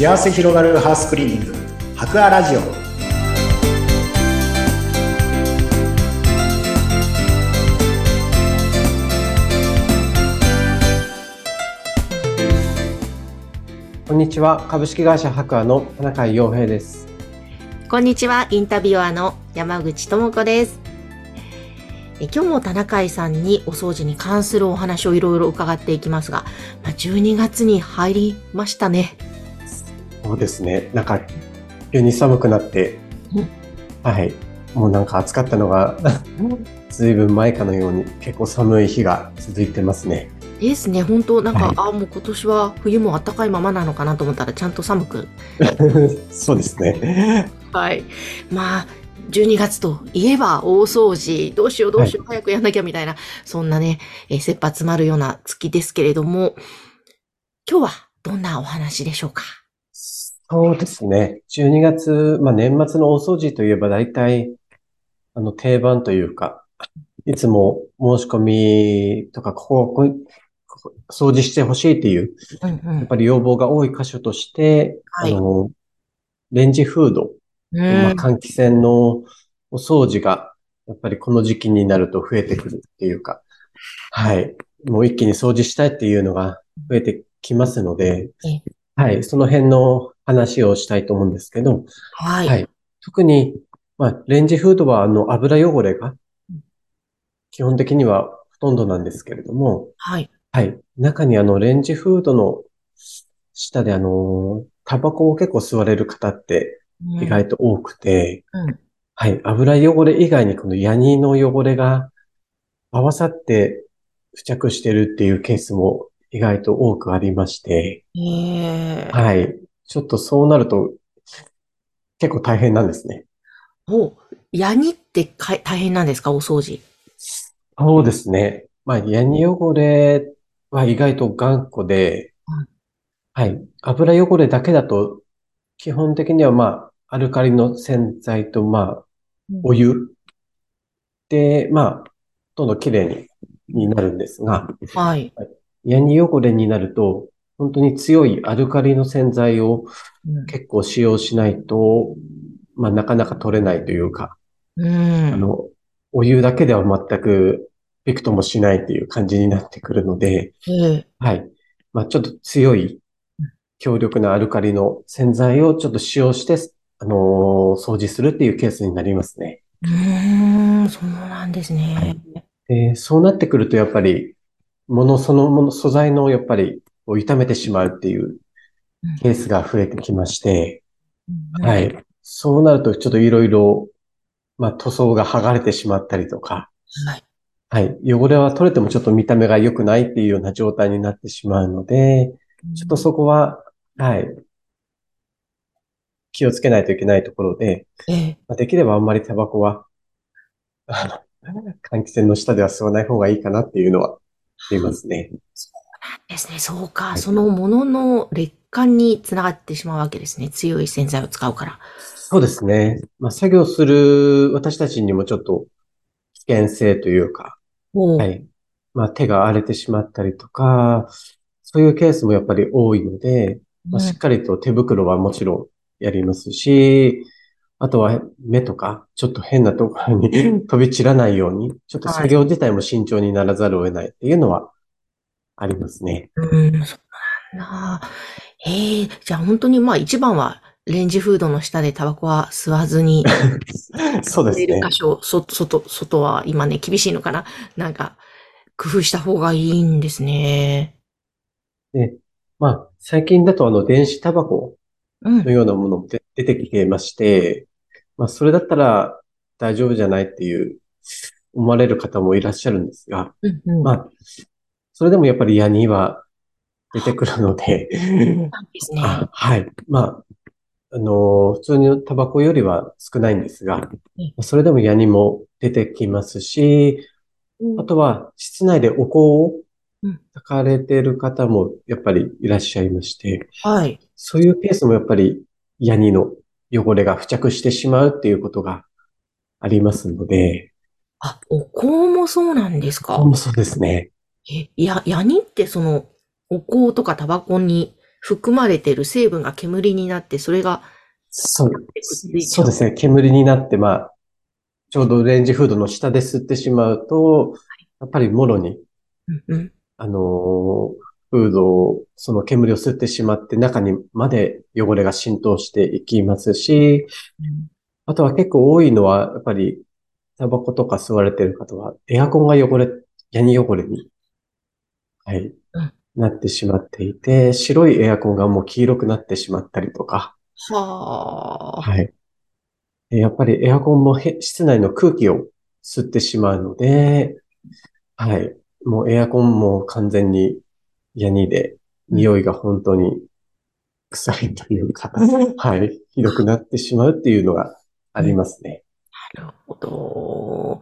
幸せ広がるハウスクリーニング。博アラジオ。こんにちは。株式会社博アの田中洋平です。こんにちは、インタビュアーの山口智子です。え今日も田中井さんにお掃除に関するお話をいろいろ伺っていきますが、まあ、12月に入りましたね。そうですね。なんか急に寒くなってうんはい。もうなんか暑かったのがずいぶん前かのように結構寒い日が続いてますね。ですね、本当なんか、はい。あもう今年は冬も暖かいままなのかなと思ったらちゃんと寒く。そうですね。はい。まあ、12月といえば大掃除、どうしようどうしよう、早くやんなきゃみたいな、そんなね、えー切羽詰まるような月ですけれども、今日はどんなお話でしょうか？そうですね12月、まあ、年末の大掃除といえば大体あの定番というかいつも申し込みとかここここ掃除してほしいっていううんやっぱり要望が多い箇所として、はいあの、レンジフード、うん。ま換気扇のお掃除が、やっぱりこの時期になると増えてくるっていうか、はい。もう一気に掃除したいっていうのが増えてきますのでえ、はい。その辺の話をしたいと思うんですけど、はい。はい。特に、まあ、レンジフードは、あの、油汚れがうん、基本的にはほとんどなんですけれども、はい。はい。中にあの、レンジフードの下であの、タバコを結構吸われる方って意外と多くて、うん。はい。油汚れ以外にこのヤニの汚れが合わさって付着してるっていうケースも意外と多くありまして、ええはい。ちょっとそうなると結構大変なんですね。お、ヤニってか大変なんですか？お掃除。そうですね。まあ、ヤニ汚れは意外と頑固でうん、はい。油汚れだけだと、基本的にはまあ、アルカリの洗剤とまあ、お湯で、まあ、ほとんど綺麗に、になるんですが、はい。ヤニ汚れになると、本当に強いアルカリの洗剤をうん結構使用しないと、まあ、なかなか取れないというか、うん。あの、お湯だけでは全くびくともしないっていう感じになってくるので、ええはい。まあ、ちょっと強い、強力なアルカリの洗剤をちょっと使用して、あのー掃除するっていうケースになりますね。うーん、そうなんですね。はいで、そうなってくるとやっぱり、ものそのもの、素材のやっぱり、こう傷めてしまうっていうケースが増えてきまして、うんは。い。そうなるとちょっといろいろ、まあ、塗装が剥がれてしまったりとか、はい。はい。汚れは取れてもちょっと見た目が良くないっていうような状態になってしまうので、ちょっとそこは、はい。気をつけないといけないところで、ええまあできればあんまりタバコは、あの、換気扇の下では吸わない方がいいかなっていうのはありますね。ですね。そうか。そのものの劣化につながってしまうわけですね。強い洗剤を使うから。そうですね。まあ、作業する私たちにもちょっと危険性というか、おは。い。まあ、手が荒れてしまったりとか、そういうケースもやっぱり多いので、まあ、しっかりと手袋はもちろんやりますし、あとは目とか、ちょっと変なところに 飛び散らないように、ちょっと作業自体も慎重にならざるを得ないっていうのはありますね。うん、うんそうなんだ。ええじゃあ本当にまあ一番はレンジフードの下でタバコは吸わずに、そうですね箇。所、外、外、外は今ね、厳しいのかな？なんか、工夫した方がいいんですね。で、まあ、最近だとあの、電子タバコうんの。ようなものも出出てきてまして、まあ、それだったら大丈夫じゃないっていう思われる方もいらっしゃるんですが、うん、うん。まあ、それでもやっぱりヤニは出てくるので、はい。まあ、あの、普通のタバコよりは少ないんですがうん、それでもヤニも出てきますし、あとは室内でお香をうん焚かれている方もやっぱりいらっしゃいまして、はい。そういうケースもやっぱりヤニの汚れが付着してしまうっていうことがありますので、あ、お香もそうなんですか？ここもそうですね。え、や、ヤニってその、お香とかタバコに含まれている成分が煙になって、それが、そう、そうですね。煙になって、まあ、ちょうどレンジフードの下で吸ってしまうと、やっぱりもろに、うんうん、あのーフードを、その煙を吸ってしまって中にまで汚れが浸透していきますし、あとは結構多いのは、やっぱり、タバコとか吸われてる方は、エアコンが汚れ、ヤニ汚れに、はいうん、なってしまっていて、白いエアコンがもう黄色くなってしまったりとか、はあ。はい。でやっぱりエアコンもへ室内の空気を吸ってしまうので、はい。もうエアコンも完全にヤニで、匂いが本当に臭いというか、はい。ひどくなってしまうっていうのがありますね。なるほど。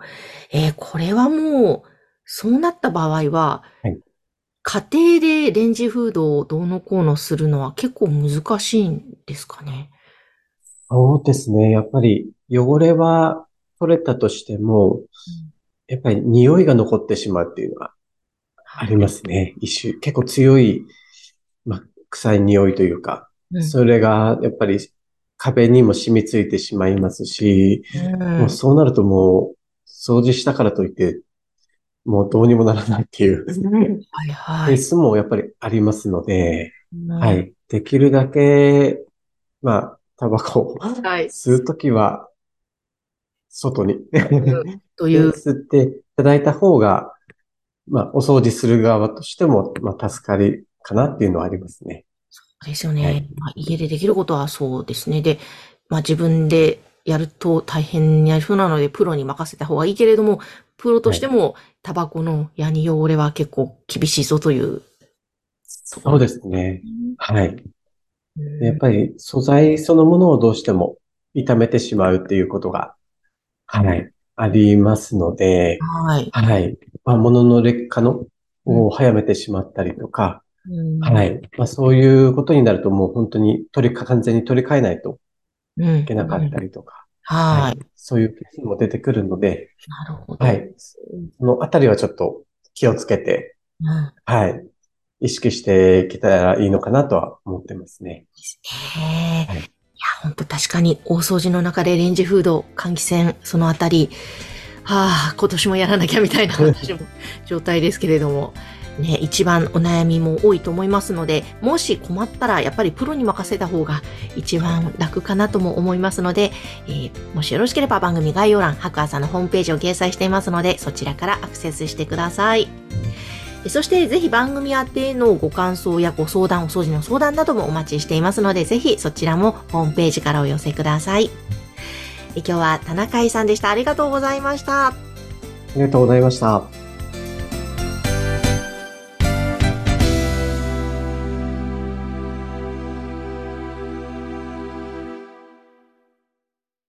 えーこれはもう、そうなった場合は、はい家庭でレンジフードをどうのこうのするのは結構難しいんですかね？そうですね。やっぱり汚れは取れたとしても、やっぱり匂いが残ってしまうっていうのがありますね。一種、結構強い、まあ、臭い匂いというか、うんそれがやっぱり壁にも染みついてしまいますし、うんもうそうなるともう掃除したからといって、もうどうにもならないっていうはいはケーい。スもやっぱりありますので、うんは。い。できるだけ、まあ、タバコをはい。吸うときは、外にうんという、吸っていただいた方が、まあ、お掃除する側としても、まあ、助かりかなっていうのはありますね。そうですよね。はいまあ、家でできることはそうですね。で、まあ自分でやると大変になりそうなので、プロに任せた方がいいけれども、プロとしても、タバコのヤニ汚れは結構厳しいぞという。そうですね。はい。やっぱり素材そのものをどうしても傷めてしまうっていうことが、はい、ありますので、はい。はい。まあ、物の劣化のを早めてしまったりとか、うんはい。まあ、そういうことになるともう本当に取りか、完全に取り替えないとうん。いけなかったり。りとか、は。はいそういうケースも出てくるので、なるほど。はい。そのあたりはちょっと気をつけて、うん。はい。意識していけたらいいのかなとは思ってますね。ですね。はいい、や、本当確かに大掃除の中でレンジフード、換気扇、そのあたり、はあ、今年もやらなきゃみたいな 私も状態ですけれども、ね、一番お悩みも多いと思いますので、もし困ったらやっぱりプロに任せた方が一番楽かなとも思いますので、えーもしよろしければ番組概要欄、白亜さんのホームページを掲載していますので、そちらからアクセスしてください。そしてぜひ番組宛てのご感想やご相談、お掃除の相談などもお待ちしていますので、ぜひそちらもホームページからお寄せください。え今日は田中井さんでした。ありがとうございました。ありがとうございました。